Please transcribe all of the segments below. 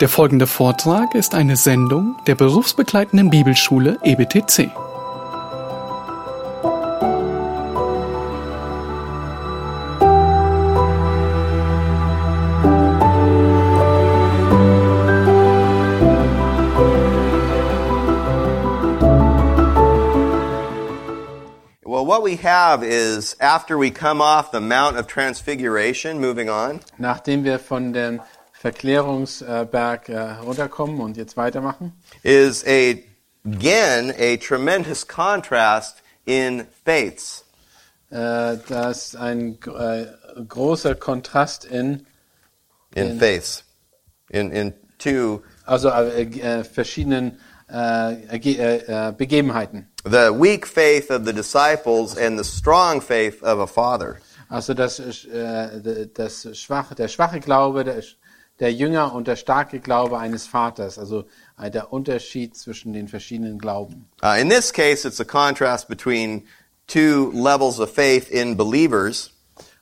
Der folgende Vortrag ist eine Sendung der berufsbegleitenden Bibelschule EBTC. Well, what we have is after we come off the Mount of Transfiguration, moving on, Nachdem wir von dem Verklärungsberg äh, runterkommen und jetzt weitermachen, is a again a tremendous contrast in faiths. äh, da ist ein äh, großer Kontrast in, In In- faiths. In in two also äh, verschiedenen Ge- Begebenheiten. the weak faith of the disciples and the strong faith of a father. Also das, das schwache, der schwache Glaube der, der Jünger und der starke Glaube eines Vaters. Also äh, der Unterschied zwischen den verschiedenen Glauben. Uh, in this case, it's a contrast between two levels of faith in believers.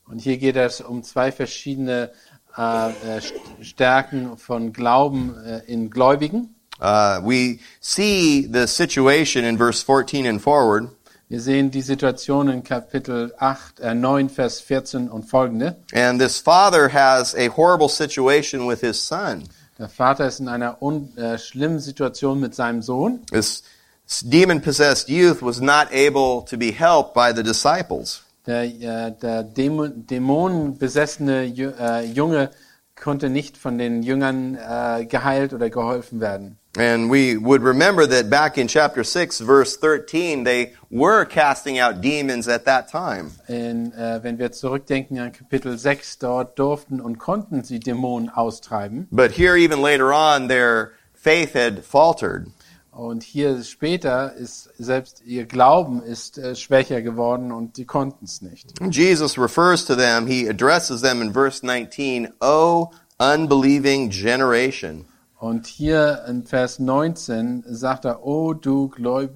Und hier geht es um zwei verschiedene St- Stärken von Glauben in Gläubigen. Uh, we see the situation in verse 14 and forward. Wir sehen die Situation in Kapitel 8, äh, 9, Vers 14 und folgende. And this father has a horrible situation with his son. Der Vater ist in einer un, äh, schlimmen Situation mit seinem Sohn. This demon possessed youth was not able to be helped by the disciples. Der, äh, der Dämon, dämonenbesessene äh, Junge konnte nicht von den Jüngern äh, geheilt oder geholfen werden. And we would remember that back in chapter 6, verse 13, they were casting out demons at that time. In, äh, wenn wir zurückdenken an Kapitel 6, dort durften und konnten sie Dämonen austreiben. But here, even later on, their faith had faltered. Und hier später ist selbst ihr Glauben ist äh, schwächer geworden und sie konnten es nicht. Jesus refers to them, he addresses them in verse 19, O unbelieving generation. Und hier in Vers 19 sagt er, oh du Gläub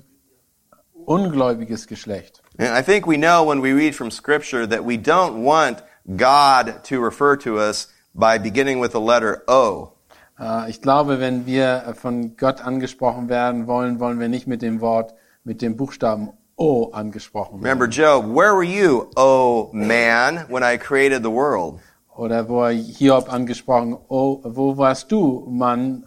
ungläubiges Geschlecht. And I think we know when we read from Scripture that we don't want God to refer to us by beginning with the letter O. Äh, Ich glaube, wenn wir von Gott angesprochen werden wollen, wollen wir nicht mit dem Wort, mit dem Buchstaben O angesprochen Remember werden. Job, where were you, O man, when I created the world? Oder wo er Hiob angesprochen, oh, wo warst du, Mann?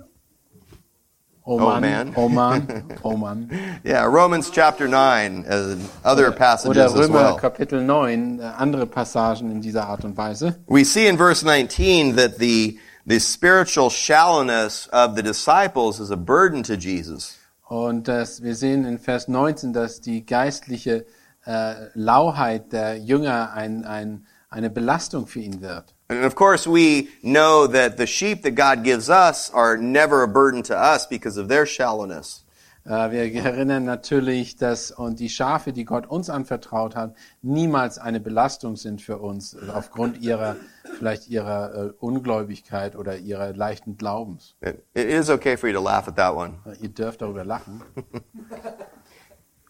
Oh Mann, man. oh Mann, oh Mann. Yeah, Romans chapter 9 and other Oder passages as Römer well. Kapitel 9, äh, andere Passagen in dieser Art und Weise. We see in verse 19 that the, the spiritual shallowness of the disciples is a burden to Jesus. Und das, wir sehen in Vers 19, dass die geistliche äh, Lauheit der Jünger ein, ein, eine Belastung für ihn wird. And of course, we know that the sheep that God gives us are never a burden to us because of their shallowness. Äh, wir erinnern natürlich, dass und die Schafe, die Gott uns anvertraut hat, niemals eine Belastung sind für uns aufgrund ihrer vielleicht ihrer äh, Ungläubigkeit oder ihrer leichten Glaubens. It, is okay for you to laugh at that one. Ihr dürft darüber lachen.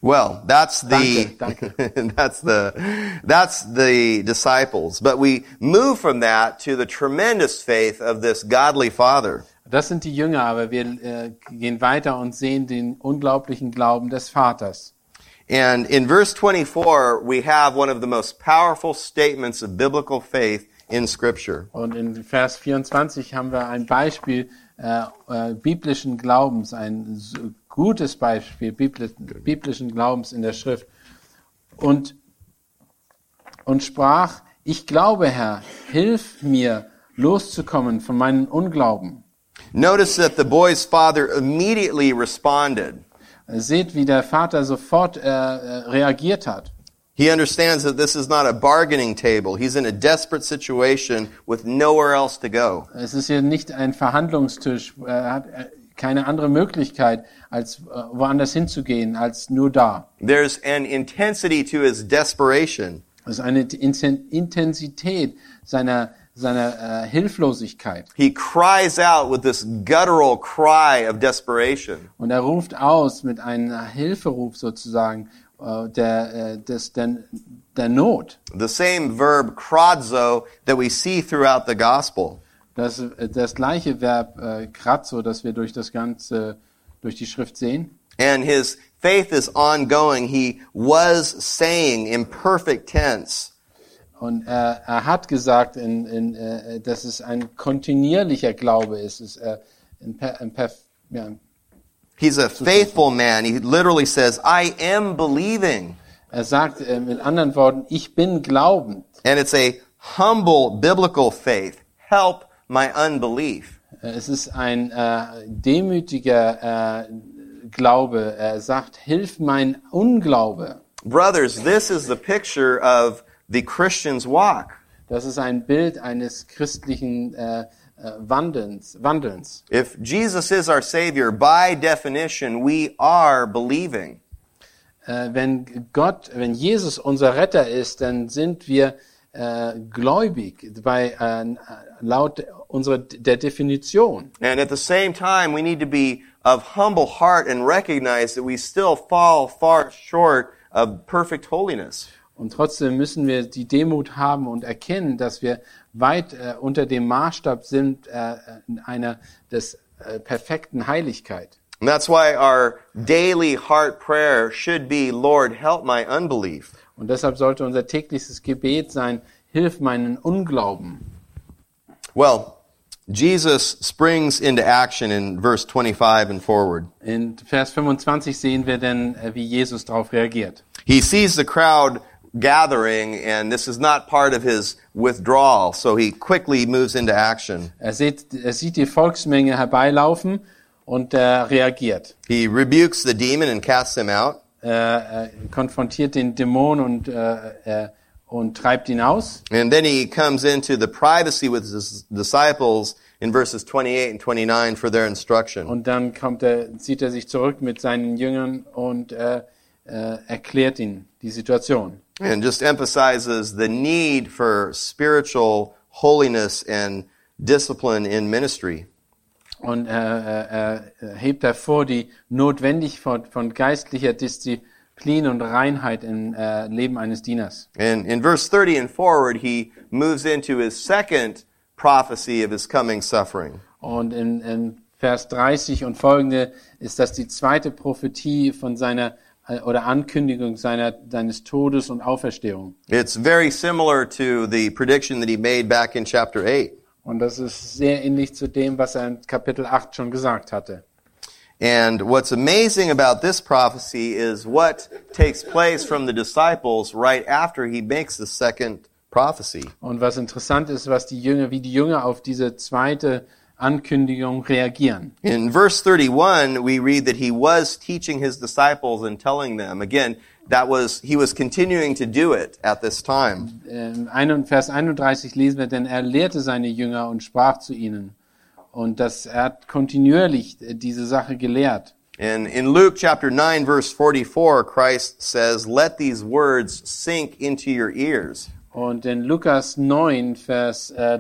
Well, that's the Danke, that's the that's the disciples. But we move from that to the tremendous faith of this godly father. Das sind die Jünger, aber wir äh, gehen weiter und sehen den unglaublichen Glauben des Vaters. And in verse 24, we have one of the most powerful statements of biblical faith in scripture. Und in Vers 24 haben wir ein Beispiel äh, äh, biblischen Glaubens, ein s- gutes Beispiel bibli biblischen Glaubens in der Schrift. Und, und sprach, ich glaube, Herr, hilf mir loszukommen von meinem Unglauben. Notice that the boy's father immediately responded. Seht, wie der Vater sofort äh, äh, reagiert hat. He understands that this is not a bargaining table. He's in a desperate situation with nowhere else to go. Es ist hier nicht ein Verhandlungstisch. Er hat äh, keine andere Möglichkeit, als äh, woanders hinzugehen, als nur da. There's an intensity to his desperation. Es ist eine Inten- Intensität seiner, seiner äh, Hilflosigkeit. He cries out with this guttural cry of desperation. Und er ruft aus mit einem Hilferuf sozusagen äh, der, äh, des, der, der Not. The same verb, kradzo, that we see throughout the gospel. Das, äh, das gleiche Verb äh, kratzo, das wir durch das ganze, durch die Schrift sehen. And his faith is ongoing. He was saying in perfect tense. Und er, er hat gesagt, in, in, äh, dass es ein kontinuierlicher Glaube ist. Es, äh, in, per, in perf, ja, He's a faithful man. He literally says, I am believing. er sagt äh, mit anderen Worten, ich bin glaubend. And it's a humble biblical faith. Help my unbelief. Es ist ein äh, demütiger äh, Glaube. Er sagt, hilf mein Unglaube. Brothers, this is the picture of the Christian's walk. Das ist ein Bild eines christlichen äh, äh, Wandelns. Wandelns. If Jesus is our Savior, by definition, we are believing. Äh, wenn Gott, wenn Jesus unser Retter ist, dann sind wir äh, gläubig bei äh, laut unserer der Definition. And at the same time, we need to be of humble heart and recognize that we still fall far short of perfect holiness. Und trotzdem müssen wir die Demut haben und erkennen, dass wir weit äh, unter dem Maßstab sind äh, in einer des äh, perfekten Heiligkeit. And that's why our daily heart prayer should be, Lord, help my unbelief. Und deshalb sollte unser tägliches Gebet sein, hilf meinen Unglauben. Well, Jesus springs into action in verse 25 and forward. In Vers 25 sehen wir dann, äh, wie Jesus darauf reagiert. He sees the crowd gathering, and this is not part of his withdrawal, so he quickly moves into action. Er sieht, er sieht die Volksmenge herbeilaufen und er reagiert. He rebukes the demon and casts him out. Er, er konfrontiert den Dämon und, äh, er, und treibt ihn aus. And then he comes into the privacy with his disciples in verses 28 and 29 for their instruction. Und dann kommt er, zieht er sich zurück mit seinen Jüngern und äh, äh, erklärt ihnen die Situation. And just emphasizes the need for spiritual holiness and discipline in ministry. Und äh, er, er hebt hervor die Notwendigkeit von, von geistlicher Disziplin und Reinheit im äh, Leben eines Dieners. And in verse 30 and forward, he moves into his second prophecy of his coming suffering. Und in, in Vers 30 und folgende ist das die zweite Prophetie von seiner äh, oder Ankündigung seiner, seines Todes und Auferstehung. It's very similar to the prediction that he made back in chapter 8. Und das ist sehr ähnlich zu dem, was er in Kapitel 8 schon gesagt hatte. And what's amazing about this prophecy is what takes place from the disciples right after he makes the second prophecy. Und was interessant ist, was die Jünger, wie die Jünger auf diese zweite Ankündigung reagieren. In verse 31, we read that he was teaching his disciples and telling them. Again, that was, he was continuing to do it at this time. In ein- Vers 31 lesen wir, denn er lehrte seine Jünger und sprach zu ihnen. Und das, er hat kontinuierlich äh, diese Sache gelehrt. And in Luke chapter 9 verse 44, Christ says, let these words sink into your ears. Und in Lukas 9, Vers äh,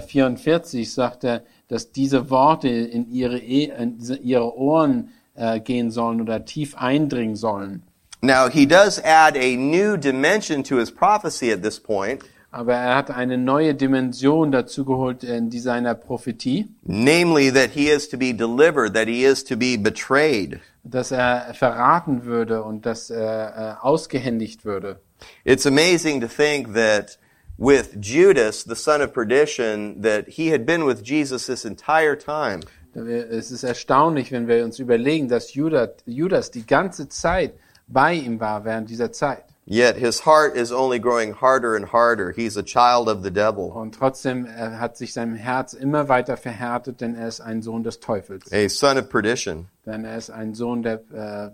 44 sagt er, dass diese Worte in ihre, E- in ihre Ohren äh, gehen sollen oder tief eindringen sollen. Now, he does add a new dimension to his prophecy at this point, Aber er hat eine neue Dimension dazu geholt in seiner Prophetie, namely that he is to be delivered, that he is to be betrayed. dass er verraten würde und dass er äh, ausgehändigt würde. It's amazing to think that with Judas, the son of perdition, that he had been with Jesus this entire time. Es ist erstaunlich, wenn wir uns überlegen, dass Judas, Judas die ganze Zeit bei ihm war während dieser Zeit. Yet his heart is only growing harder and harder. He's a child of the devil, Und trotzdem äh, hat sich sein Herz immer weiter verhärtet, denn er ist ein Sohn des Teufels. a son of perdition. Denn er ist ein Sohn der, äh,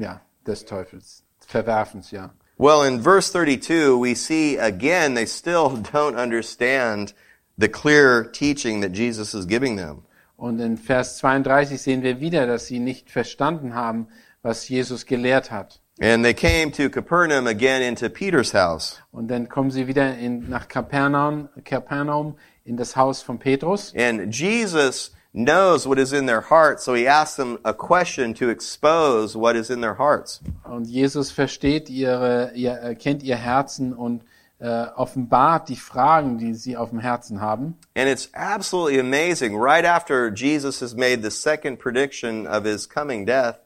ja, des Teufels. Verwerfens, ja. Well, in verse 32, we see again they still don't understand the clear teaching that Jesus is giving them. Und in Vers 32 sehen wir wieder, dass sie nicht verstanden haben, was Jesus gelehrt hat. And they came to Capernaum again into Peter's house. Und dann kommen sie wieder in, nach Kapernaum, Kapernaum in das Haus von Petrus. And Jesus knows what is in their hearts, so he asks them a question to expose what is in their hearts. Und Jesus versteht ihre, ihr, kennt ihr Herzen und äh, offenbart die Fragen, die sie auf dem Herzen haben. And it's absolutely amazing. Right after Jesus has made the second prediction of his coming death,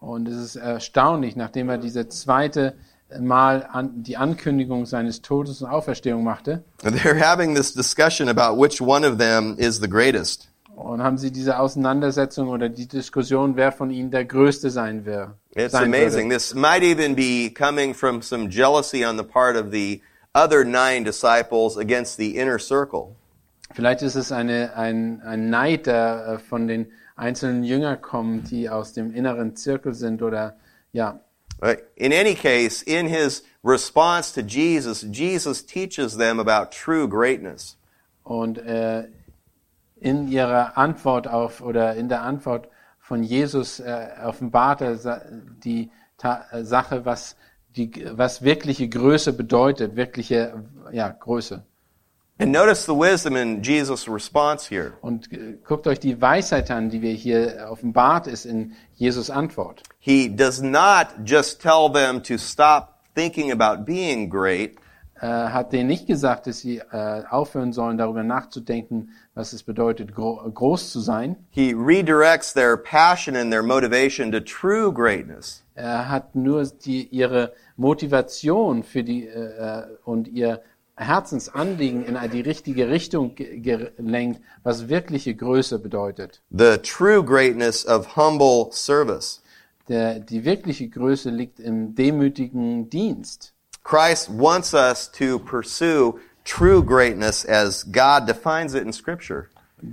Und es ist erstaunlich, nachdem er diese zweite Mal an, die Ankündigung seines Todes und Auferstehung machte, they're having this discussion about which one of them is the greatest. und haben sie diese Auseinandersetzung oder die Diskussion, wer von ihnen der Größte sein wird. It's amazing. Würde. This might even be coming from some jealousy on the part of the other nine disciples against the inner circle. Vielleicht ist es eine, ein, ein Neid, der äh, von den einzelnen Jüngern kommt, die aus dem inneren Zirkel sind oder ja. In any case, in his response to Jesus, Jesus teaches them about true greatness. Und äh, in ihrer Antwort auf oder in der Antwort von Jesus äh, offenbart er die Ta Sache, was die was wirkliche Größe bedeutet, wirkliche ja Größe. And notice the wisdom in Jesus' response here. Und äh, guckt euch die Weisheit an, die wir hier offenbart ist in Jesus Antwort. He does not just tell them to stop thinking about being great, äh, hat denen nicht gesagt, dass sie äh, aufhören sollen, darüber nachzudenken, was es bedeutet, gro groß zu sein. he redirects their passion and their motivation to true greatness. Er hat nur die, ihre Motivation für die äh, äh, und ihr Herzensanliegen in die richtige Richtung ge- gelenkt, was wirkliche Größe bedeutet. The true greatness of humble service. Der, die wirkliche Größe liegt im demütigen Dienst. Christ wants us to pursue true greatness as God defines it in Scripture.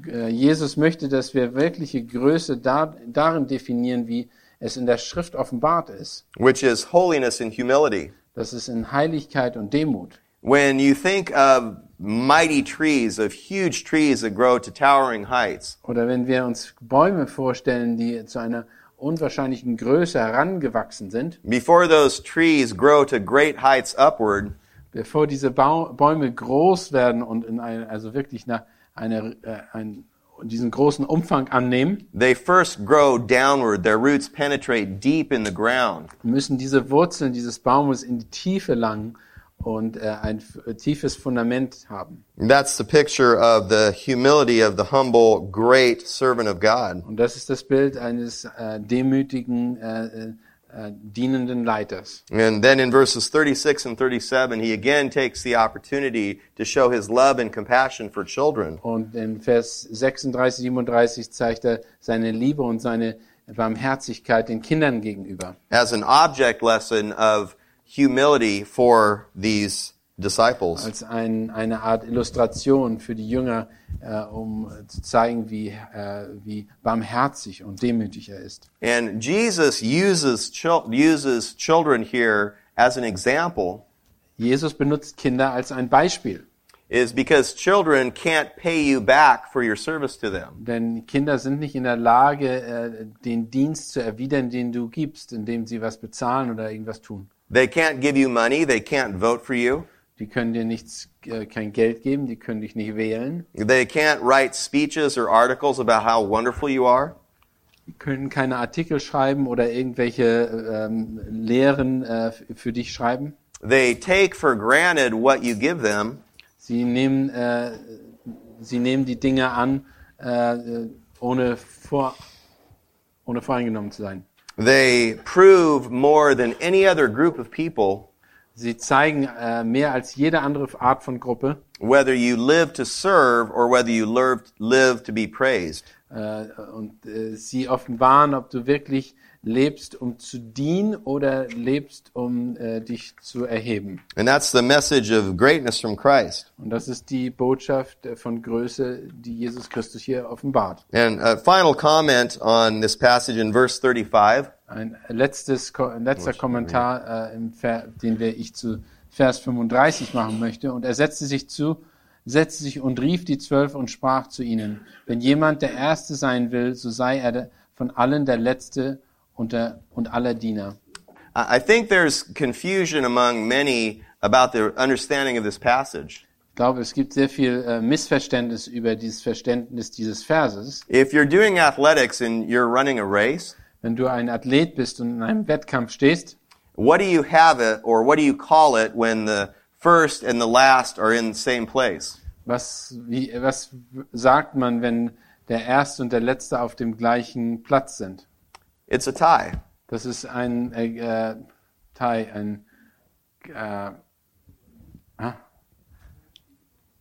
Äh, Jesus möchte, dass wir wirkliche Größe da, darin definieren, wie es in der Schrift offenbart ist. which is holiness and humility. Das ist in Heiligkeit und Demut. When you think of mighty trees, of huge trees that grow to towering heights, Oder wenn wir uns Bäume vorstellen, die zu einer unwahrscheinlichen Größe herangewachsen sind, before those trees grow to great heights upward, bevor diese Bäume groß werden und in eine, also wirklich nach eine, äh, ein, diesen großen Umfang annehmen, they first grow downward. Their roots penetrate deep in the ground. müssen diese Wurzeln dieses Baumes in die Tiefe langen und äh, ein f- tiefes Fundament haben. That's the picture of the humility of the humble, great servant of God. Und das ist das Bild eines äh, demütigen, äh, äh, dienenden Leiters. And then in verses 36 and 37, he again takes the opportunity to show his love and compassion for children. Und in Vers 36, 37 zeigt er seine Liebe und seine Barmherzigkeit den Kindern gegenüber. as an object lesson of humility for these disciples. Als ein, eine Art Illustration für die Jünger, äh, um zu zeigen, wie, äh, wie barmherzig und demütig er ist. And Jesus uses uses children here as an example Jesus benutzt Kinder als ein Beispiel. is because children can't pay you back for your service to them. Denn Kinder sind nicht in der Lage, äh, den Dienst zu erwidern, den du gibst, indem sie was bezahlen oder irgendwas tun. They can't give you money, they can't vote for you. Die können dir nichts, äh, kein Geld geben, die können dich nicht wählen, They can't write speeches or articles about how wonderful you are. die können keine Artikel schreiben oder irgendwelche ähm, Lehren äh, für dich schreiben. They take for granted what you give them Sie nehmen, äh, sie nehmen die Dinge an, äh, äh, ohne, vor, ohne voreingenommen zu sein. They prove more than any other group of people Sie zeigen äh, mehr als jede andere Art von Gruppe, whether you live to serve or whether you live, live to be praised. äh, und äh, sie offenbaren, ob du wirklich lebst, um zu dienen oder lebst, um äh, dich zu erheben. And that's the message of greatness from Christ. Und das ist die Botschaft äh, von Größe, die Jesus Christus hier offenbart. And a final comment on this passage in verse 35. Ein letztes, ein letzter Kommentar, äh, den wir ich zu Vers 35 machen möchte. Und er setzte sich zu, setzte sich und rief die Zwölf und sprach zu ihnen, wenn jemand der Erste sein will, so sei er von allen der Letzte und, der, und aller Diener. I I think there's confusion among many about the understanding of this passage. Ich glaube, es gibt sehr viel äh, Missverständnis über dieses Verständnis dieses Verses. If you're doing athletics and you're running a race, Wenn du ein Athlet bist und in einem Wettkampf stehst, what do you have it or what do you call it when the first and the last are in the same place? Was, wie, was sagt man, wenn der Erste und der Letzte auf dem gleichen Platz sind? It's a tie. Das ist ein äh, äh, Thai, ein äh, ah.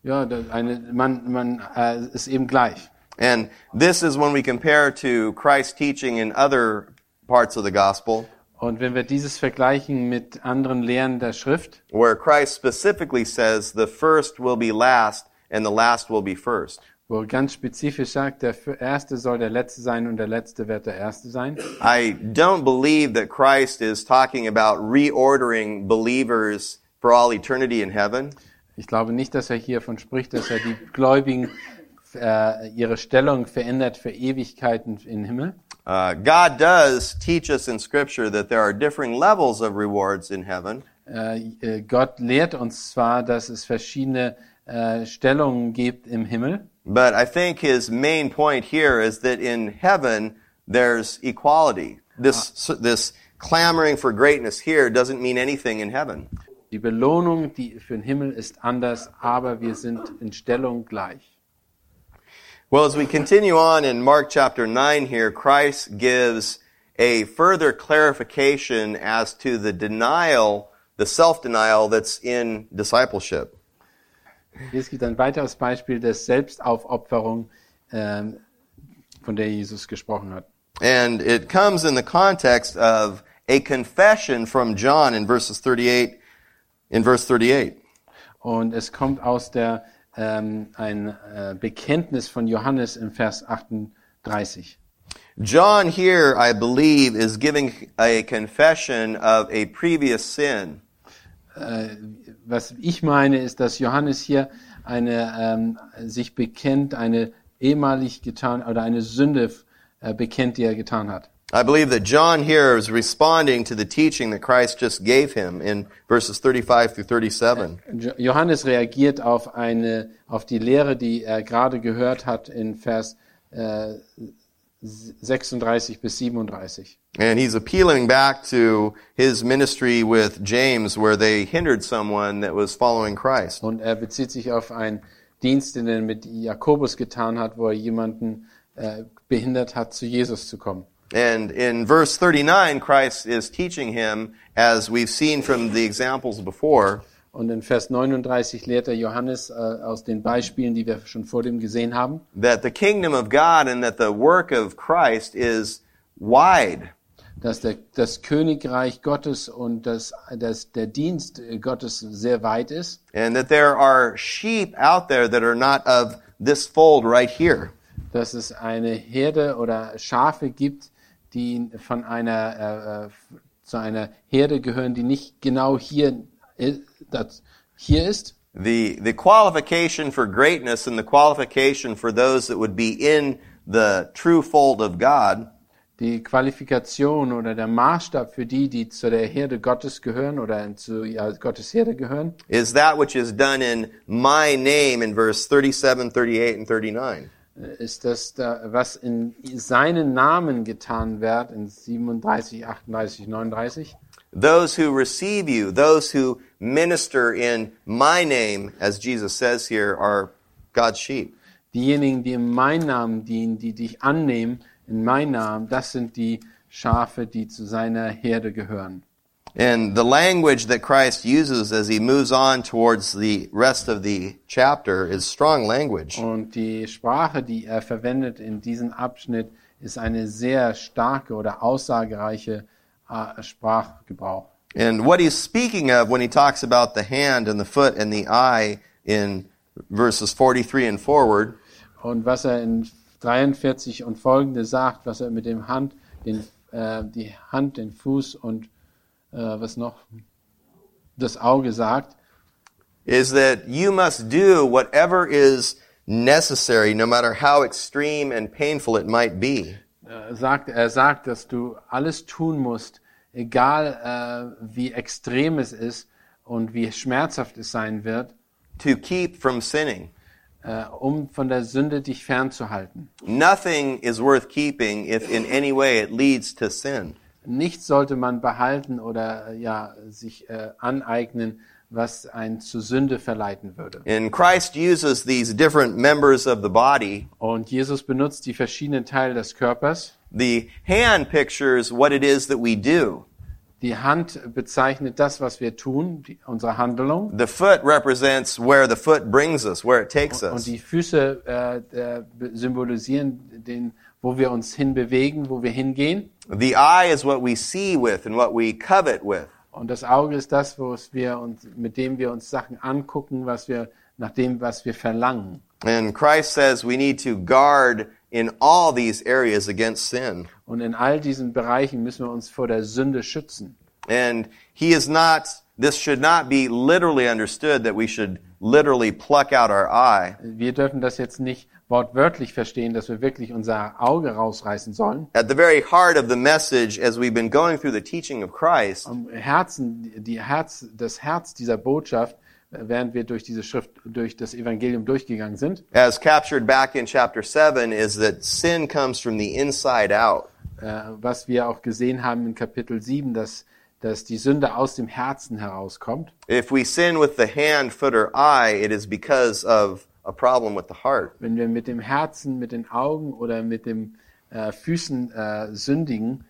ja, eine, man, man äh, ist eben gleich. And this is when we compare to Christ's teaching in other parts of the gospel, Und wenn wir dieses vergleichen mit anderen Lehren der Schrift, where Christ specifically says the first will be last and the last will be first. wo ganz spezifisch sagt, der Erste soll der Letzte sein und der Letzte wird der Erste sein. I don't believe that Christ is talking about reordering believers for all eternity in heaven. Ich glaube nicht, dass er hiervon spricht, dass er die Gläubigen äh, ihre Stellung verändert für Ewigkeiten im Himmel. Uh, God does teach us in Scripture that there are differing levels of rewards in heaven, äh, Gott lehrt uns zwar, dass es verschiedene äh, Stellungen gibt im Himmel, but I think his main point here is that in heaven there's equality. This this clamoring for greatness here doesn't mean anything in heaven. die Belohnung die für den Himmel ist anders, aber wir sind in Stellung gleich. Well, as we continue on in Mark chapter 9 here, Christ gives a further clarification as to the denial, the self-denial that's in discipleship. Es gibt ein weiteres Beispiel der Selbstaufopferung, ähm, von der Jesus gesprochen hat. And it comes in the context of a confession from John in verses 38, in verse 38. Und es kommt aus der ähm, ein äh, Bekenntnis von Johannes im Vers 38. John here, I believe, is giving a confession of a previous sin. Äh, was ich meine, ist, dass Johannes hier eine ähm, sich bekennt, eine ehemalig getan oder eine Sünde äh, bekennt, die er getan hat. I believe that John here is responding to the teaching that Christ just gave him in verses 35 through 37. Jo- Johannes reagiert auf eine auf die Lehre, die er gerade gehört hat in Vers äh, 36 bis 37. And he's appealing back to his ministry with James where they hindered someone that was following Christ. Und er bezieht sich auf einen Dienst, den er mit Jakobus getan hat, wo er jemanden äh, behindert hat, zu Jesus zu kommen. And in verse 39, Christ is teaching him, as we've seen from the examples before, Und in Vers 39 lehrt er Johannes äh, aus den Beispielen, die wir schon vor dem gesehen haben, that the kingdom of God and that the work of Christ is wide. dass der, das Königreich Gottes und das, das, der Dienst Gottes sehr weit ist And that there are sheep out there that are not of this fold right here. dass es eine Herde oder Schafe gibt, die von einer äh, äh, zu einer Herde gehören, die nicht genau hier äh, das, hier ist. The, the qualification for greatness and the qualification for those that would be in the true fold of God Die Qualifikation oder der Maßstab für die, die zu der Herde Gottes gehören oder zu ja, Gottes Herde gehören, is that which is done in my name in verse 37, 38, and 39. äh, ist das, da, was in seinen Namen getan wird, in 37, 38, 39. Those who receive you, those who minister in my name, as Jesus says here, are God's sheep. Diejenigen, die in meinem Namen dienen, die dich annehmen, in meinem Namen, das sind die Schafe, die zu seiner Herde gehören. And the language that Christ uses as he moves on towards the rest of the chapter is strong language. Und die Sprache, die er verwendet in diesem Abschnitt, ist eine sehr starke oder aussagereiche äh, Sprachgebrauch. And what he's speaking of when he talks about the hand and the foot and the eye in verses 43 and forward Und was er in 43 und folgende sagt, was er mit dem Hand, den, äh, die Hand, den Fuß und was noch, das Auge sagt, is that you must do whatever is necessary, no matter how extreme and painful it might be, äh, sagt, er sagt, dass du alles tun musst, egal äh, wie extrem es ist und wie schmerzhaft es sein wird, to keep from sinning. äh, um von der Sünde dich fernzuhalten. Nothing is worth keeping if in any way it leads to sin. Nichts sollte man behalten oder äh, ja sich äh, aneignen, was einen zur Sünde verleiten würde. And Christ uses these different members of the body. Und Jesus benutzt die verschiedenen Teile des Körpers. The hand pictures what it is that we do. Die Hand bezeichnet das, was wir tun, die, unsere Handlung. The foot represents where the foot brings us, where it takes Und us. die Füße äh, äh, symbolisieren den, wo wir uns hinbewegen, wo wir hingehen. The eye is what we see with and what we covet with. Und das Auge ist das, wo es wir uns, mit dem wir uns Sachen angucken, was wir, nach dem, was wir verlangen. And Christ says we need to guard in all these areas against sin. Und in all diesen Bereichen müssen wir uns vor der Sünde schützen. And he is not, this should not be literally understood that we should literally pluck out our eye. Wir dürfen das jetzt nicht wortwörtlich verstehen, dass wir wirklich unser Auge rausreißen sollen. At the very heart of the message, as we've been going through the teaching of Christ, Am Herzen, die Herz, das Herz dieser Botschaft, äh, während wir durch diese Schrift, durch das Evangelium durchgegangen sind, as captured back in chapter 7, is that sin comes from the inside out. äh, was wir auch gesehen haben in Kapitel 7, dass, dass die Sünde aus dem Herzen herauskommt. If we sin with the hand, foot, or eye, it is because of a problem with the heart. Wenn wir mit dem Herzen, mit den Augen oder mit den äh, Füßen äh, sündigen,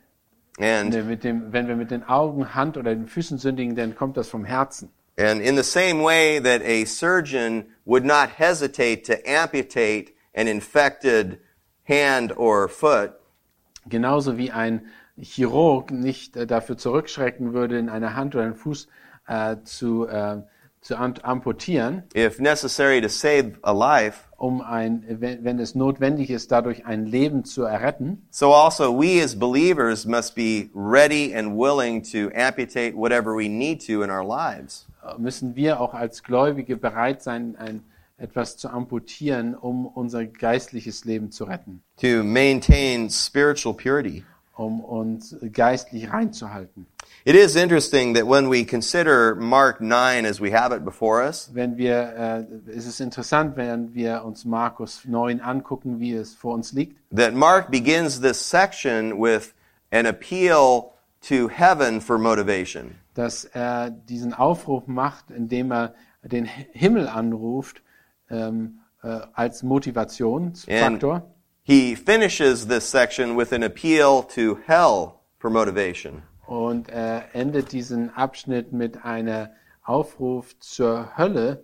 And ne, mit dem, wenn wir mit den Augen, Hand oder den Füßen sündigen, dann kommt das vom Herzen. And in the same way that a surgeon would not hesitate to amputate an infected hand or foot, Genauso wie ein Chirurg nicht äh, dafür zurückschrecken würde, in einer Hand oder einen Fuß äh, zu, äh, zu am- amputieren, if necessary to save a life, um ein, wenn, wenn es notwendig ist, dadurch ein Leben zu erretten, so also we as believers must be ready and willing to amputate whatever we need to in our lives. äh, müssen wir auch als Gläubige bereit sein, ein, etwas zu amputieren, um unser geistliches Leben zu retten, to maintain spiritual purity. um uns geistlich reinzuhalten. It is interesting that when we consider Mark 9 as we have it before us, Wenn wir, äh, es ist interessant, wenn wir uns Markus 9 angucken, wie es vor uns liegt, that Mark begins this section with an appeal to heaven for motivation. dass er diesen Aufruf macht, indem er den Himmel anruft ähm, äh, als Motivationsfaktor. He finishes this section with an appeal to hell for motivation. Und er endet diesen Abschnitt mit einer Aufruf zur Hölle,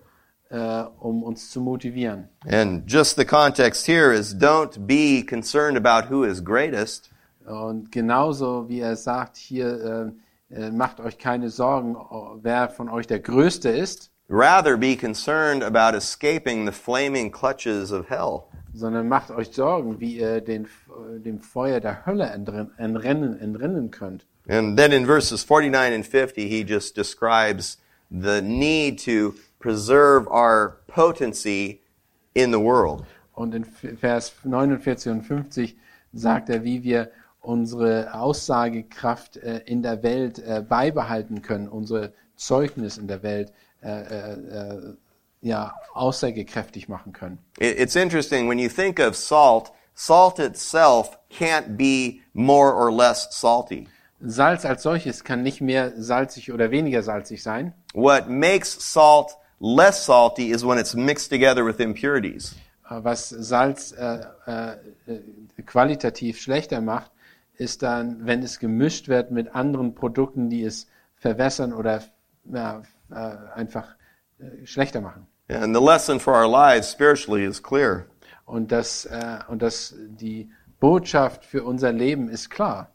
äh, um uns zu motivieren. And just the context here is don't be concerned about who is greatest, Und genauso wie er sagt, hier äh, äh, macht euch keine Sorgen, wer von euch der Größte ist, rather be concerned about escaping the flaming clutches of hell. sondern macht euch Sorgen, wie ihr den, äh, dem Feuer der Hölle entrin- entrinnen, entrinnen könnt. And then in verses 49 and 50, he just describes the need to preserve our potency in the world. Und in Vers 49 und 50 sagt er, wie wir unsere Aussagekraft äh, in der Welt äh, beibehalten können, unsere Zeugnis in der Welt äh, äh, äh, ja, aussagekräftig machen können. It- It's interesting when you think of salt, salt itself can't be more or less salty. Salz als solches kann nicht mehr salzig oder weniger salzig sein. What makes salt less salty is when it's mixed together with impurities. Äh, Was Salz äh, äh, qualitativ schlechter macht, ist dann, wenn es gemischt wird mit anderen Produkten, die es verwässern oder ja, äh, einfach äh, schlechter machen. And the lesson for our lives spiritually is clear. Und das, äh, und das, die Botschaft für unser Leben ist klar.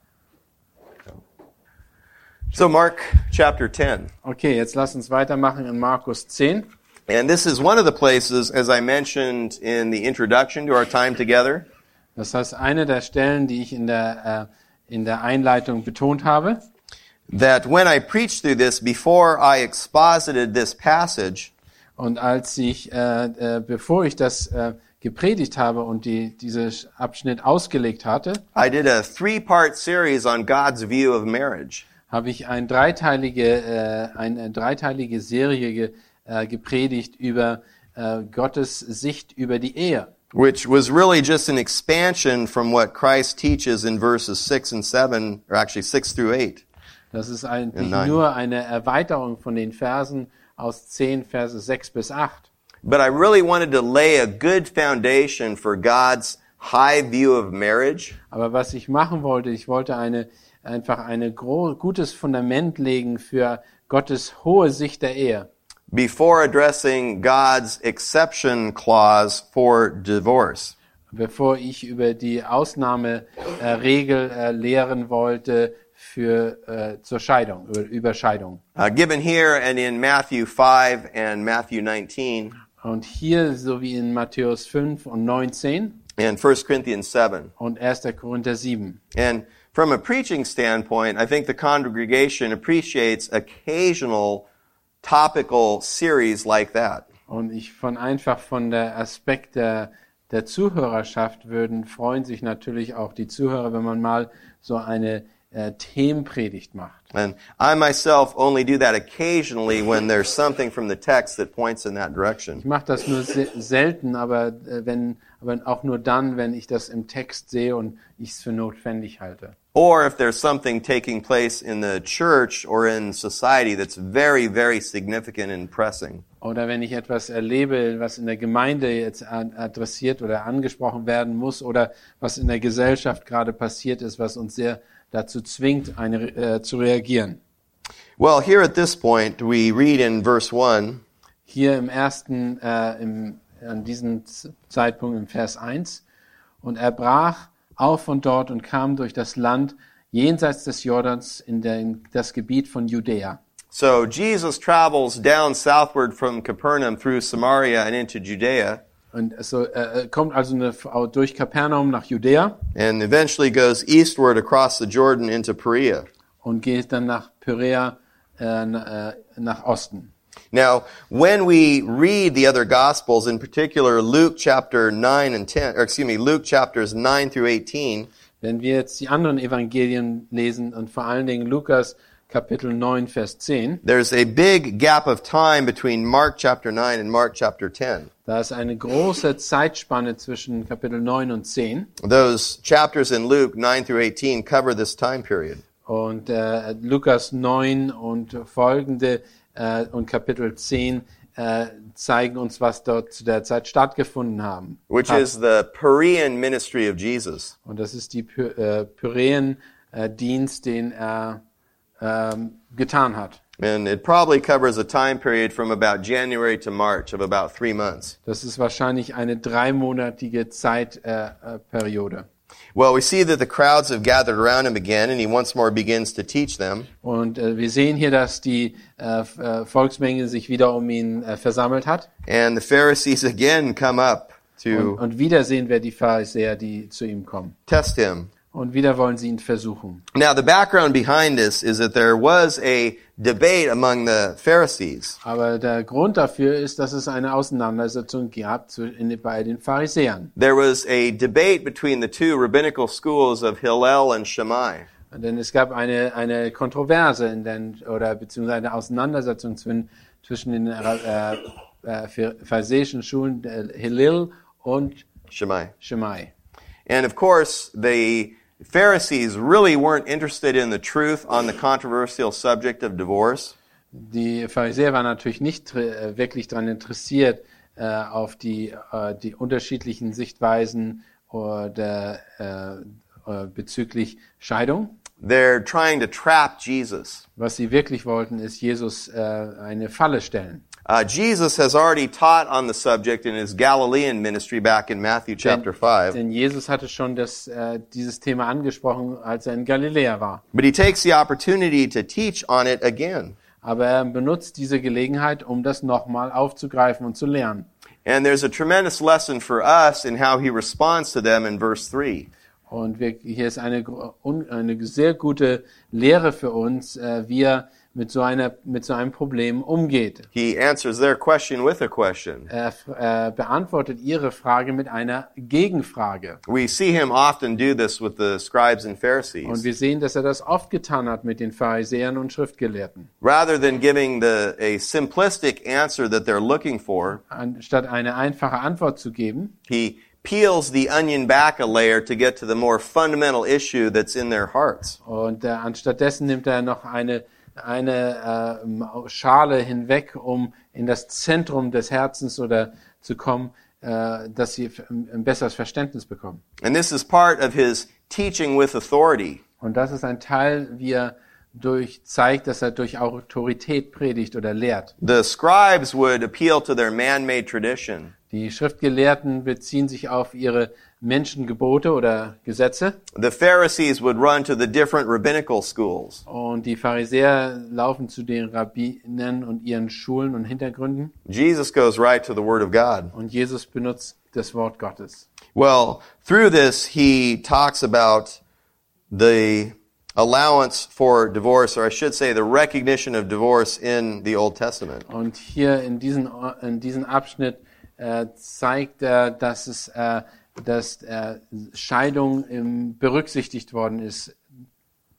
So Mark chapter 10. Okay, jetzt lass uns weitermachen in Markus 10. And this is one of the places, as I mentioned in the introduction to our time together, Das heißt, eine der Stellen, die ich in der, äh, in der Einleitung betont habe, that when I preached through this, before I exposited this passage, und als ich, äh, äh, bevor ich das äh, gepredigt habe und die, diese Abschnitt ausgelegt hatte, I did a three-part series on God's view of marriage. Habe ich ein dreiteilige, äh, eine dreiteilige Serie ge, äh, gepredigt über äh, Gottes Sicht über die Ehe. which was really just an expansion from what Christ teaches in verses 6 and 7, or actually 6 through 8. Das ist eigentlich nur eine Erweiterung von den Versen aus 10 Verse 6 bis 8. But I really wanted to lay a good foundation for God's high view of marriage. Aber was ich machen wollte, ich wollte eine, einfach ein gutes Fundament legen für Gottes hohe Sicht der Ehe. before addressing God's exception clause for divorce. Bevor ich über die Ausnahmeregel äh, lehren wollte für äh, zur Scheidung, über, über Scheidung. Uh, given here and in Matthew 5 and Matthew 19 Und hier, so wie in Matthäus 5 und 19 and 1 Corinthians 7. und 1. Korinther 7. And from a preaching standpoint, I think the congregation appreciates occasional topical series like that. Und ich von einfach von der Aspekt der, der Zuhörerschaft würden freuen sich natürlich auch die Zuhörer, wenn man mal so eine äh, Themenpredigt macht. And I myself only do that occasionally when there's something from the text that points in that direction. Ich mache das nur se selten, aber äh, wenn, aber auch nur dann, wenn ich das im Text sehe und ich es für notwendig halte. Or if there's something taking place in the church or in society that's very, very significant and pressing. Oder wenn ich etwas erlebe, was in der Gemeinde jetzt adressiert oder angesprochen werden muss oder was in der Gesellschaft gerade passiert ist, was uns sehr dazu zwingt, eine, äh, zu reagieren. Well, here at this point, we read in verse 1 Hier im ersten, äh, im, an diesem Zeitpunkt im Vers 1. Und er brach auf von dort und kam durch das Land jenseits des Jordans in, der, in das Gebiet von Judäa. So Jesus travels down southward from Capernaum through Samaria and into Judea, Und so, äh, kommt also eine durch Kapernaum nach Judäa and eventually goes eastward across the Jordan into Perea. und geht dann nach Perea äh, äh, nach Osten. Now, when we read the other Gospels, in particular Luke chapter 9 and 10, or excuse me, Luke chapters 9 through 18, Wenn wir jetzt die anderen Evangelien lesen und vor allen Dingen Lukas Kapitel 9, Vers 10, there's a big gap of time between Mark chapter 9 and Mark chapter 10. da ist eine große Zeitspanne zwischen Kapitel 9 und 10. Those chapters in Luke 9 through 18 cover this time period. Und äh, Lukas 9 und folgende äh, und Kapitel 10 äh, zeigen uns, was dort zu der Zeit stattgefunden haben. which hat. is the Perean ministry of Jesus. Und das ist die Py äh, Pyräen-Dienst, den er ähm, getan hat. And it probably covers a time period from about January to March of about three months. Das ist wahrscheinlich eine dreimonatige Zeitperiode. Äh, Periode. Well, we see that the crowds have gathered around him again, and he once more begins to teach them. Und äh, wir sehen hier, dass die äh, äh, Volksmenge sich wieder um ihn äh, versammelt hat. And the Pharisees again come up Und, to und wieder sehen wir die Pharisäer, die zu ihm kommen. test him. Und wieder wollen sie ihn versuchen. Now, the background behind this is that there was a debate among the Pharisees. Aber der Grund dafür ist, dass es eine Auseinandersetzung gab bei den Pharisäern. There was a debate between the two rabbinical schools of Hillel and Shammai. Denn es gab eine, eine Kontroverse in den, oder beziehungsweise eine Auseinandersetzung zwischen, zwischen den äh, äh, pharisäischen Schulen äh, Hillel und Shammai. Shammai. And of course, the Pharisees really weren't interested in the truth on the controversial subject of divorce. Die Pharisäer waren natürlich nicht äh, wirklich daran interessiert, äh, auf die, äh, die unterschiedlichen Sichtweisen oder, bezüglich Scheidung. They're trying to trap Jesus. Was sie wirklich wollten, ist Jesus eine Falle stellen. Uh, Jesus has already taught on the subject in his Galilean ministry back in Matthew chapter 5. Denn Jesus hatte schon das, äh, dieses Thema angesprochen, als er in Galiläa war. But he takes the opportunity to teach on it again. Aber er benutzt diese Gelegenheit, um das nochmal aufzugreifen und zu lernen. And there's a tremendous lesson for us in how he responds to them in verse 3. Und wir, hier ist eine, eine sehr gute Lehre für uns, äh, wie er mit so, einer, mit so einem Problem umgeht. He answers their question with a question. Er äh, beantwortet ihre Frage mit einer Gegenfrage. We see him often do this with the scribes and Und Pharisees. wir sehen, dass er das oft getan hat mit den Pharisäern und Schriftgelehrten. Rather than giving the, a simplistic answer that they're looking for, Anstatt eine einfache Antwort zu geben, he peels the onion back a layer to get to the more fundamental issue that's in their hearts. Und äh, anstattdessen nimmt er noch eine eine äh, Schale hinweg, um in das Zentrum des Herzens oder zu kommen, äh, dass sie ein besseres Verständnis bekommen. And this is part of his teaching with authority. Und das ist ein Teil, wie er durch zeigt, dass er durch Autorität predigt oder lehrt. The scribes would appeal to their man-made tradition. Die Schriftgelehrten beziehen sich auf ihre Menschengebote oder Gesetze The Pharisees would run to the different rabbinical schools. und die Pharisäer laufen zu den Rabbinen und ihren Schulen und Hintergründen Jesus goes right to the Word of God. und Jesus benutzt das Wort Gottes. Well, through this, he talks about the allowance for divorce, or I should say, the recognition of divorce in the Old Testament. Und hier in diesem in diesem Abschnitt zeigt er, dass es äh, dass äh, Scheidung ähm, berücksichtigt worden ist.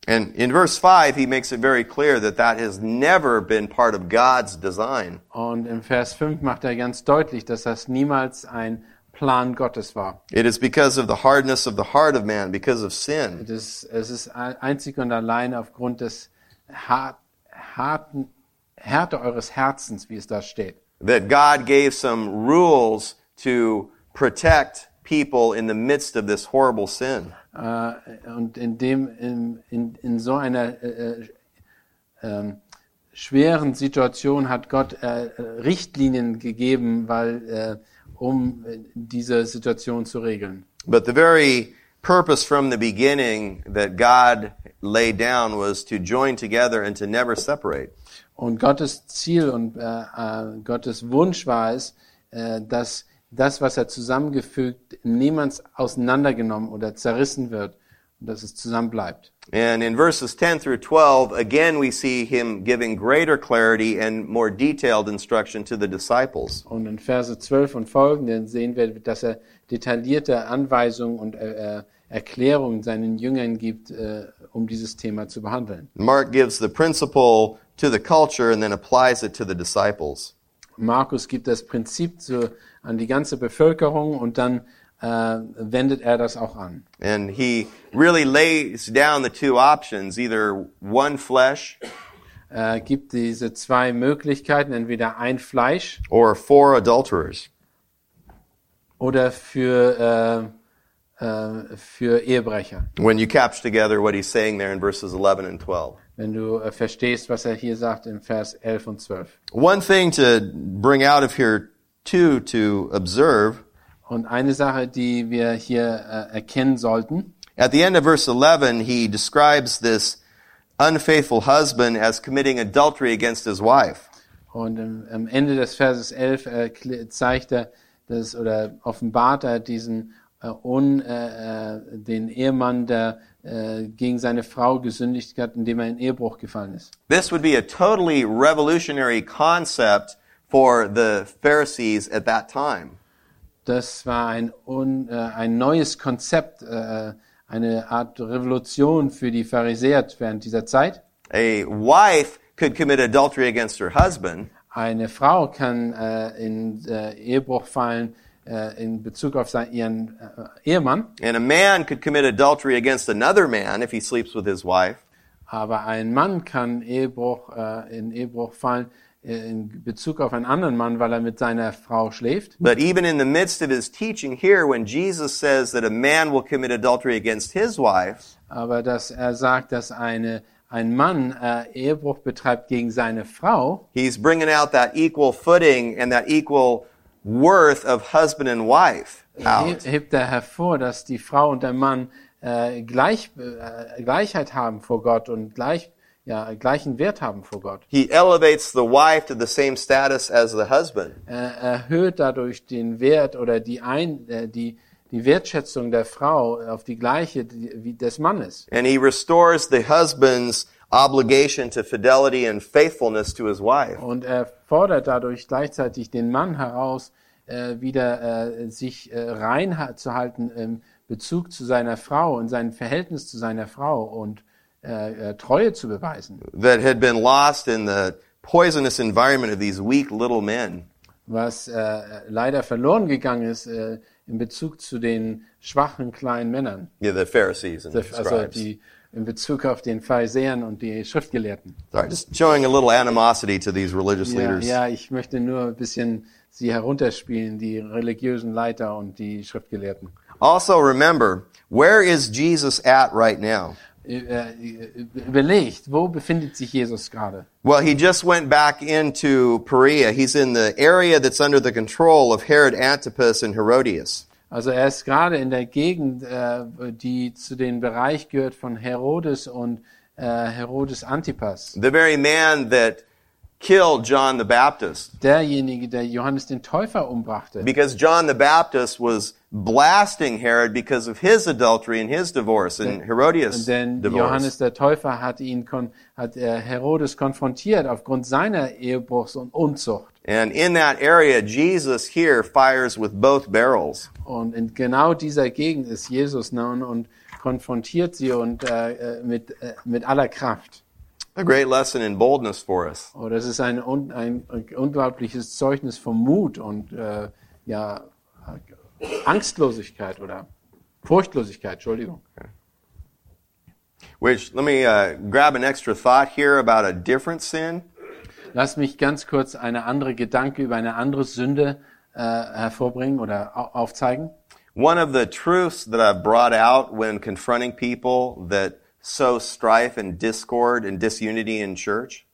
And in verse 5, he makes it very clear that that has never been part of God's design. Und im Vers 5 macht er ganz deutlich, dass das niemals ein Plan Gottes war. It is because of the hardness of the heart of man, because of sin. Das, es ist einzig und allein aufgrund des hart, harten, Härte eures Herzens, wie es da steht. That God gave some rules to protect people in the midst of this horrible sin. Äh, und in dem, in, in, in so einer äh, äh, ähm, schweren Situation hat Gott äh, Richtlinien gegeben, weil, äh, um äh, diese Situation zu regeln. But the very purpose from the beginning that God laid down was to join together and to never separate. Und Gottes Ziel und äh, äh, Gottes Wunsch war es, äh, dass das, was er zusammengefügt, niemals auseinandergenommen oder zerrissen wird und dass es zusammen bleibt. And in verses 10 through 12, again we see him giving greater clarity and more detailed instruction to the disciples. Und in Verse 12 und folgenden sehen wir, dass er detaillierte Anweisungen und äh, äh, Erklärungen seinen Jüngern gibt, äh, um dieses Thema zu behandeln. Mark gives the principle to the culture and then applies it to the disciples. Markus gibt das Prinzip zu, an die ganze Bevölkerung und dann äh, wendet er das auch an. And he really lays down the two options, either one flesh Er gibt diese zwei Möglichkeiten, entweder ein Fleisch or four adulterers. oder für, für Ehebrecher. When you capture together what he's saying there in verses 11 and 12. Wenn du äh, verstehst, was er hier sagt in Vers 11 und 12. One thing to bring out of here too to observe Und eine Sache, die wir hier äh, erkennen sollten, At the end of verse 11, he describes this unfaithful husband as committing adultery against his wife. und im, am Ende des Verses 11 äh, zeigt er das oder offenbart er diesen äh, un, äh, äh, den Ehemann, der äh, gegen seine Frau gesündigt hat, indem er in Ehebruch gefallen ist. This would be a totally revolutionary concept for the Pharisees at that time. Das war ein, un, äh, ein neues Konzept, äh, eine Art Revolution für die Pharisäer während dieser Zeit. A wife could commit adultery against her husband, Eine Frau kann äh, in äh, Ehebruch fallen äh, in Bezug auf sein, ihren äh, Ehemann, and a man could commit adultery against another man if he sleeps with his wife. aber ein Mann kann Ehebruch, äh, in Ehebruch fallen äh, in Bezug auf einen anderen Mann, weil er mit seiner Frau schläft. But even in the midst of his teaching here, when Jesus says that a man will commit adultery against his wife, Aber dass er sagt, dass eine, ein Mann äh, Ehebruch betreibt gegen seine Frau, he's bringing out that equal footing and that equal worth of husband and wife he- out. hebt er hervor, dass die Frau und der Mann äh, gleich, äh, Gleichheit haben vor Gott und gleich, ja, gleichen Wert haben vor Gott. He elevates the wife to the same status as the husband. Er erhöht dadurch den Wert oder die, Ein, äh, die, die Wertschätzung der Frau auf die gleiche wie des Mannes. And he restores the husband's obligation to fidelity and faithfulness to his wife. Und er fordert dadurch gleichzeitig den Mann heraus, äh, wieder äh, sich äh, rein zu halten im Bezug zu seiner Frau und sein Verhältnis zu seiner Frau und äh, äh, Treue zu beweisen. that had been lost in the poisonous environment of these weak little men. Was äh, leider verloren gegangen ist in Bezug zu den schwachen kleinen Männern. Yeah, the Pharisees and the Also scribes. die in Bezug auf den Pharisäern und die Schriftgelehrten. Sorry, just showing a little animosity to these religious Ja, leaders. ja, ich möchte nur ein bisschen sie herunterspielen, die religiösen Leiter und die Schriftgelehrten. Also remember, where is Jesus at right now? Äh, Überlegt, wo befindet sich Jesus gerade? Well, he just went back into Perea. He's in the area that's under the control of Herod Antipas and Herodias. Also er ist gerade in der Gegend, äh, die zu dem Bereich gehört von Herodes und äh, Herodes Antipas. The very man that killed John the Baptist. Derjenige, der Johannes den Täufer umbrachte. Because John the Baptist was blasting Herod because of his adultery and his divorce and Herodias' Denn divorce. Johannes der Täufer hat ihn hat äh, Herodes konfrontiert aufgrund seiner Ehebruchs und Unzucht. And in that area, Jesus here fires with both barrels. Und in genau dieser Gegend ist Jesus nun und konfrontiert sie und äh, äh, mit äh, mit aller Kraft. A great lesson in boldness for us. Oh, das ist ein, un- ein unglaubliches Zeugnis von Mut und äh, ja Angstlosigkeit oder Furchtlosigkeit. Entschuldigung. Which, let me uh, grab an extra thought here about a different sin. Lass mich ganz kurz eine andere Gedanke über eine andere Sünde äh, hervorbringen oder au aufzeigen. One of the truths that I've brought out when confronting people that sow strife and discord and disunity in church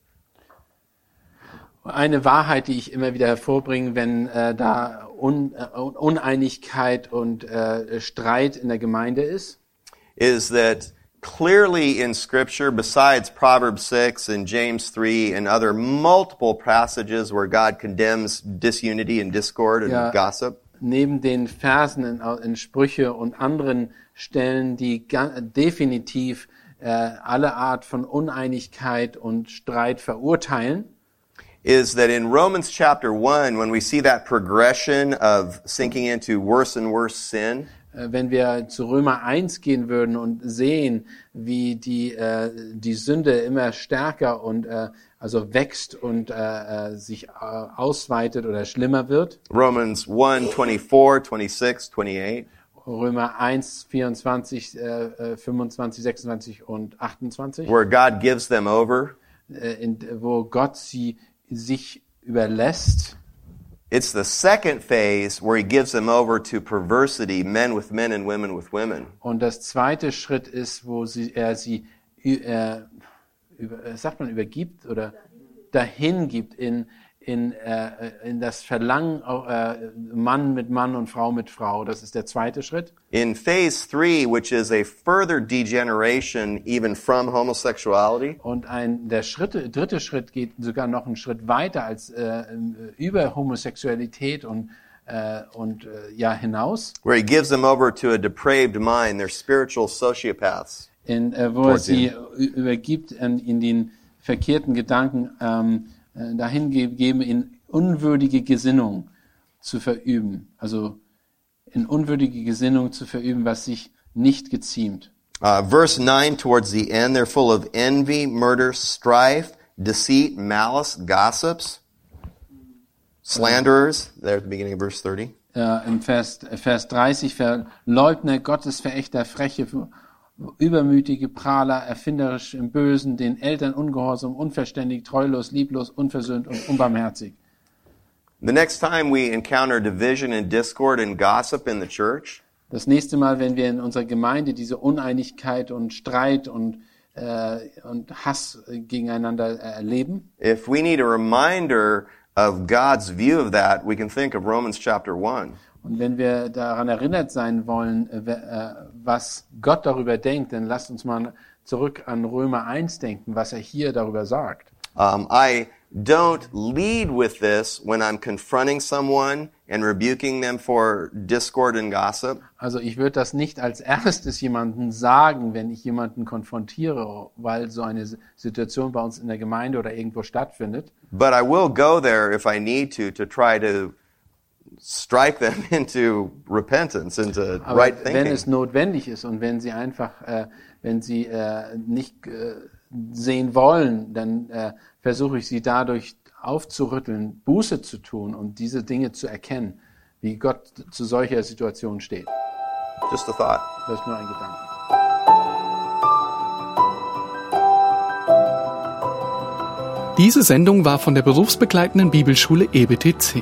Eine Wahrheit, die ich immer wieder hervorbringe, wenn äh, da Un äh, Uneinigkeit und äh, Streit in der Gemeinde ist, is that clearly in scripture, besides Proverbs 6 and James 3 and other multiple passages where God condemns disunity and discord and Ja. gossip, neben den Versen in, in Sprüche und anderen Stellen, die definitiv äh, alle Art von Uneinigkeit und Streit verurteilen, is that in Romans chapter 1, when we see that progression of sinking into worse and worse sin, äh, wenn wir zu Römer 1 gehen würden und sehen, wie die, äh, die Sünde immer stärker und äh, also wächst und äh, äh, sich äh, ausweitet oder schlimmer wird. Romans 1, 24, 26, 28, Römer 1, 24, äh, äh, 25, 26 und 28. where God gives them over, in, wo Gott sie sich überlässt. it's the second phase where he gives them over to perversity, men with men and women with women. Und das zweite Schritt ist, wo sie, er sie, äh, über, äh, sagt man, übergibt oder dahin gibt in, in, äh, in das Verlangen, äh, Mann mit Mann und Frau mit Frau. Das ist der zweite Schritt. In phase three, which is a further degeneration even from homosexuality, Und ein, der Schritte, dritte Schritt geht sogar noch einen Schritt weiter als äh, über Homosexualität und, äh, und äh, ja hinaus. where he gives them over to a depraved mind, they're spiritual sociopaths. in, äh, wo er sie übergibt in, in den verkehrten Gedanken ähm, äh, dahin ge- geben, in unwürdige Gesinnung zu verüben. Also in unwürdige Gesinnung zu verüben, was sich nicht geziemt. Uh, verse 9 towards the end, they're full of envy, murder, strife, deceit, malice, gossips, slanderers. There at the beginning of verse 30. Äh, Im Vers, Vers 30, Verleugner, Gottesverächter, Freche, übermütige Prahler, erfinderisch im Bösen, den Eltern ungehorsam, unverständig, treulos, lieblos, unversöhnt und unbarmherzig. The next time we encounter division and discord and gossip in the church, Das nächste Mal, wenn wir in unserer Gemeinde diese Uneinigkeit und Streit und, äh, und Hass gegeneinander äh, erleben, if we need a reminder of God's view of that, we can think of Romans chapter 1. und wenn wir daran erinnert sein wollen, äh, äh, was Gott darüber denkt, dann lasst uns mal zurück an Römer 1 denken, was er hier darüber sagt. Um, I don't lead with this when I'm confronting someone and rebuking them for discord and gossip. Also ich würde das nicht als erstes jemanden sagen, wenn ich jemanden konfrontiere, weil so eine Situation bei uns in der Gemeinde oder irgendwo stattfindet. But I will go there if I need to to try to strike them into repentance, into Aber right thinking. Wenn es notwendig ist und wenn sie einfach, äh, wenn sie äh, nicht äh, sehen wollen, dann äh, versuche ich sie dadurch aufzurütteln, Buße zu tun und diese Dinge zu erkennen, wie Gott zu solcher Situation steht. Just a thought. Das ist nur ein Gedanke. Diese Sendung war von der berufsbegleitenden Bibelschule EBTC.